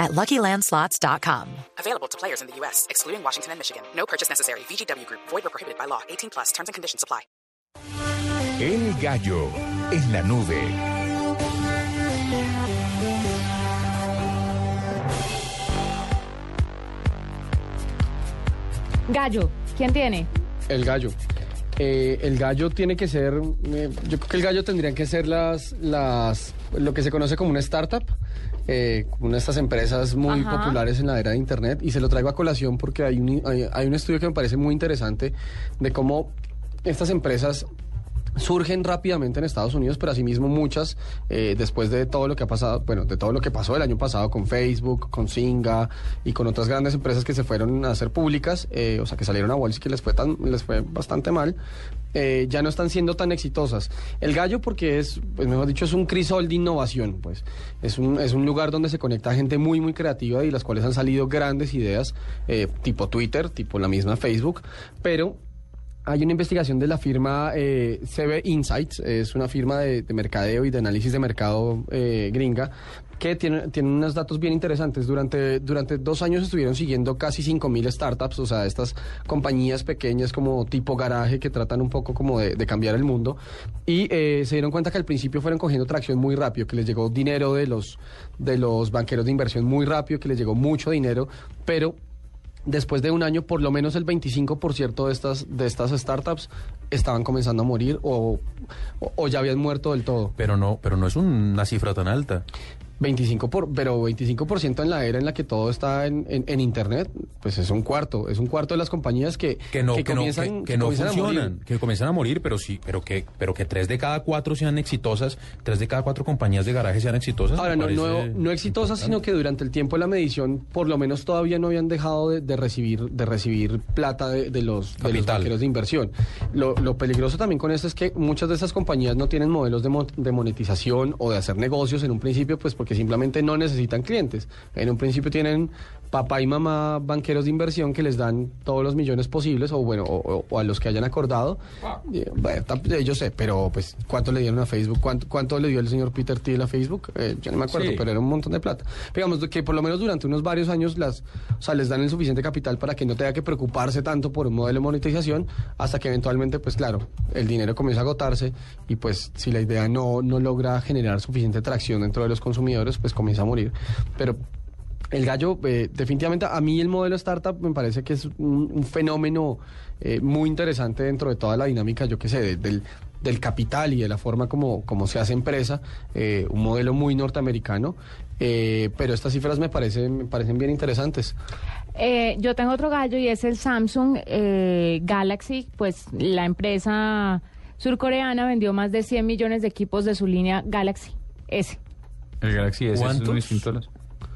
at LuckyLandSlots.com. Available to players in the U.S., excluding Washington and Michigan. No purchase necessary. VGW Group. Void or prohibited by law. 18 plus. Terms and conditions apply. El gallo en la nube. Gallo, ¿quién tiene? El gallo. Eh, el gallo tiene que ser, eh, yo creo que el gallo tendrían que ser las, las, lo que se conoce como una startup, eh, una de estas empresas muy Ajá. populares en la era de Internet. Y se lo traigo a colación porque hay un, hay, hay un estudio que me parece muy interesante de cómo estas empresas surgen rápidamente en Estados Unidos, pero asimismo muchas, eh, después de todo lo que ha pasado, bueno, de todo lo que pasó el año pasado con Facebook, con Singa y con otras grandes empresas que se fueron a hacer públicas, eh, o sea, que salieron a bolsa y que les fue, tan, les fue bastante mal, eh, ya no están siendo tan exitosas. El gallo porque es, pues mejor dicho, es un crisol de innovación, pues es un, es un lugar donde se conecta gente muy, muy creativa y las cuales han salido grandes ideas, eh, tipo Twitter, tipo la misma Facebook, pero hay una investigación de la firma eh, CB Insights, es una firma de, de mercadeo y de análisis de mercado eh, gringa, que tiene, tiene unos datos bien interesantes. Durante, durante dos años estuvieron siguiendo casi 5.000 startups, o sea, estas compañías pequeñas como tipo garaje que tratan un poco como de, de cambiar el mundo. Y eh, se dieron cuenta que al principio fueron cogiendo tracción muy rápido, que les llegó dinero de los, de los banqueros de inversión muy rápido, que les llegó mucho dinero, pero después de un año, por lo menos el 25% de estas, de estas startups estaban comenzando a morir o, o- o ya habían muerto del todo. Pero no, pero no es una cifra tan alta. 25 por, pero 25% en la era en la que todo está en, en- en Internet, pues es un cuarto, es un cuarto de las compañías que, Que no, que, comienzan, que, que no comienzan a morir. funcionan, que comienzan a morir, pero sí, pero que, pero que tres de cada cuatro sean exitosas, tres de cada cuatro compañías de garaje sean exitosas. Ahora, no, no, no exitosas, sino que durante el tiempo de la medición, por lo menos todavía no habían dejado de, de recibir, de recibir plata de, de los, de los Capital. de inversión. Lo, lo peligroso también con esto es que muchas de esas compañías no tienen modelos de, de monetización o de hacer negocios en un principio, pues porque simplemente no necesitan clientes. En un principio tienen papá y mamá banqueros de inversión que les dan todos los millones posibles, o bueno, o, o- a los que hayan acordado. Eh, bueno, tam- eh, yo sé, pero pues, ¿cuánto le dieron a Facebook? ¿Cuánto, cuánto le dio el señor Peter Thiel a Facebook? Eh, yo no me acuerdo, Sí. pero era un montón de plata. Digamos que por lo menos durante unos varios años las, o sea, les dan el suficiente capital para que no tenga que preocuparse tanto por un modelo de monetización, hasta que eventualmente, pues claro, el dinero comienza a agotarse y pues si la idea no, no logra generar suficiente tracción dentro de los consumidores, pues comienza a morir. Pero el gallo, eh, definitivamente, a mí el modelo startup me parece que es un, fenómeno eh, muy interesante dentro de toda la dinámica, yo qué sé, de- del, capital y de la forma como, se hace empresa, eh, un modelo muy norteamericano, pero estas cifras me parecen, me parecen bien interesantes. Yo tengo otro gallo y es el Samsung Galaxy, pues la empresa surcoreana vendió más de 100 millones de equipos de su línea Galaxy S. El Galaxy S es ¿Cuántos? muy distinto a los-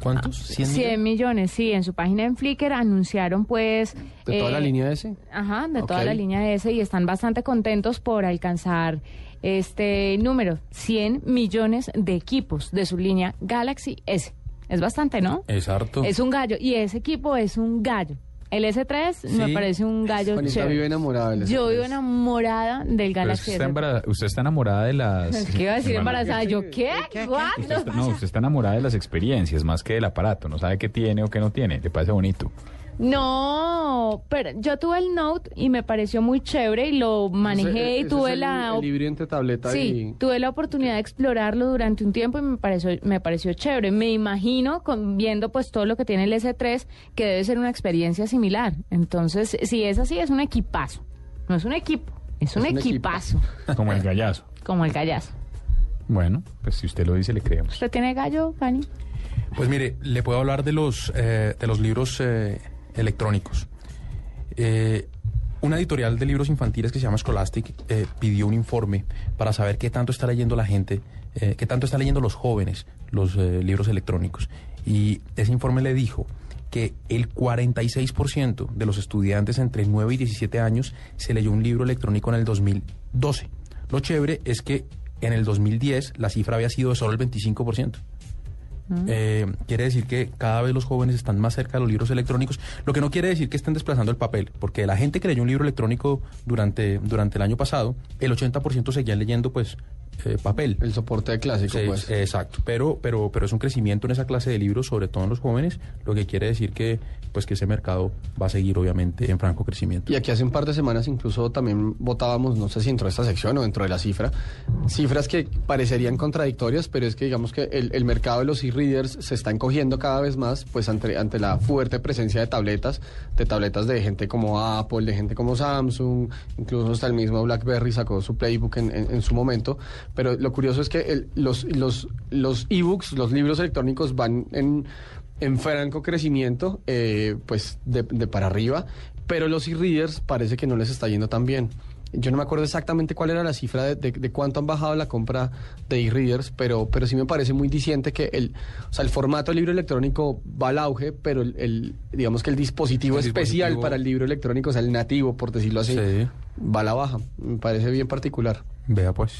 ¿Cuántos? 100 100 millones, sí. En su página en Flickr anunciaron pues... De toda eh, la línea ese. Ajá, de toda la línea S y están bastante contentos por alcanzar este número, 100 millones de equipos de su línea Galaxy S. Es bastante, ¿no? Es harto. Es un gallo y ese equipo es un gallo. El S3 me parece un gallo Juanita chévere. vive enamorada del Yo S3. vivo enamorada del Galaxy está S3. embara- usted está enamorada de las... ¿Qué iba a decir embarazada? ¿Yo qué? usted ¿Cuándo? está- no, usted está enamorada de las experiencias más que del aparato. No sabe qué tiene o qué no tiene. Le parece bonito. No, pero yo tuve el Note y me pareció muy chévere y lo manejé Ese- y ese tuve es el- la El entre tableta Sí, y... tuve la oportunidad de explorarlo durante un tiempo y me pareció, me pareció chévere. Me imagino, con, viendo pues todo lo que tiene el S3, que debe ser una experiencia similar. Entonces, si es así, es un equipazo. No es un equipo, es un, Es un equipazo, Como el gallazo. como el gallazo. Bueno, pues si usted lo dice, le creemos. ¿Usted tiene gallo, Cani? Pues mire, le puedo hablar de los, eh, de los libros eh, electrónicos. Eh, una editorial de libros infantiles que se llama Scholastic eh, pidió un informe para saber qué tanto está leyendo la gente, eh, qué tanto está leyendo los jóvenes los eh, libros electrónicos. Y ese informe le dijo que el 46% de los estudiantes entre 9 y 17 años se leyó un libro electrónico en el 2012. Lo chévere es que en el 2010 la cifra había sido de solo el 25%. Eh, quiere decir que cada vez los jóvenes están más cerca de los libros electrónicos, lo que no quiere decir que estén desplazando el papel, porque la gente que leyó un libro electrónico durante, durante el año pasado, el 80% seguían leyendo pues eh, papel. El soporte de clásico, Sí, pues. Exacto, pero, pero, pero es un crecimiento en esa clase de libros, sobre todo en los jóvenes, lo que quiere decir que pues que ese mercado va a seguir obviamente en franco crecimiento. Y aquí hace un par de semanas incluso también votábamos, no sé si dentro de esta sección o dentro de la cifra, cifras que parecerían contradictorias, pero es que digamos que el, el mercado de los e-readers se está encogiendo cada vez más, pues ante, ante la fuerte presencia de tabletas, de tabletas de gente como Apple, de gente como Samsung, incluso hasta el mismo BlackBerry sacó su playbook en, en- en su momento, pero lo curioso es que el- los, los, los ebooks, los libros electrónicos van en en franco crecimiento, eh, pues de, de para arriba, pero los e-readers parece que no les está yendo tan bien. Yo no me acuerdo exactamente cuál era la cifra de, de- de cuánto han bajado la compra de e-readers, pero, pero sí me parece muy diciente que el, o sea, el formato del libro electrónico va al auge, pero el, el- digamos que el dispositivo El especial dispositivo- para el libro electrónico, o sea, el nativo, por decirlo así, Sí. va a la baja. Me parece bien particular. Vea pues.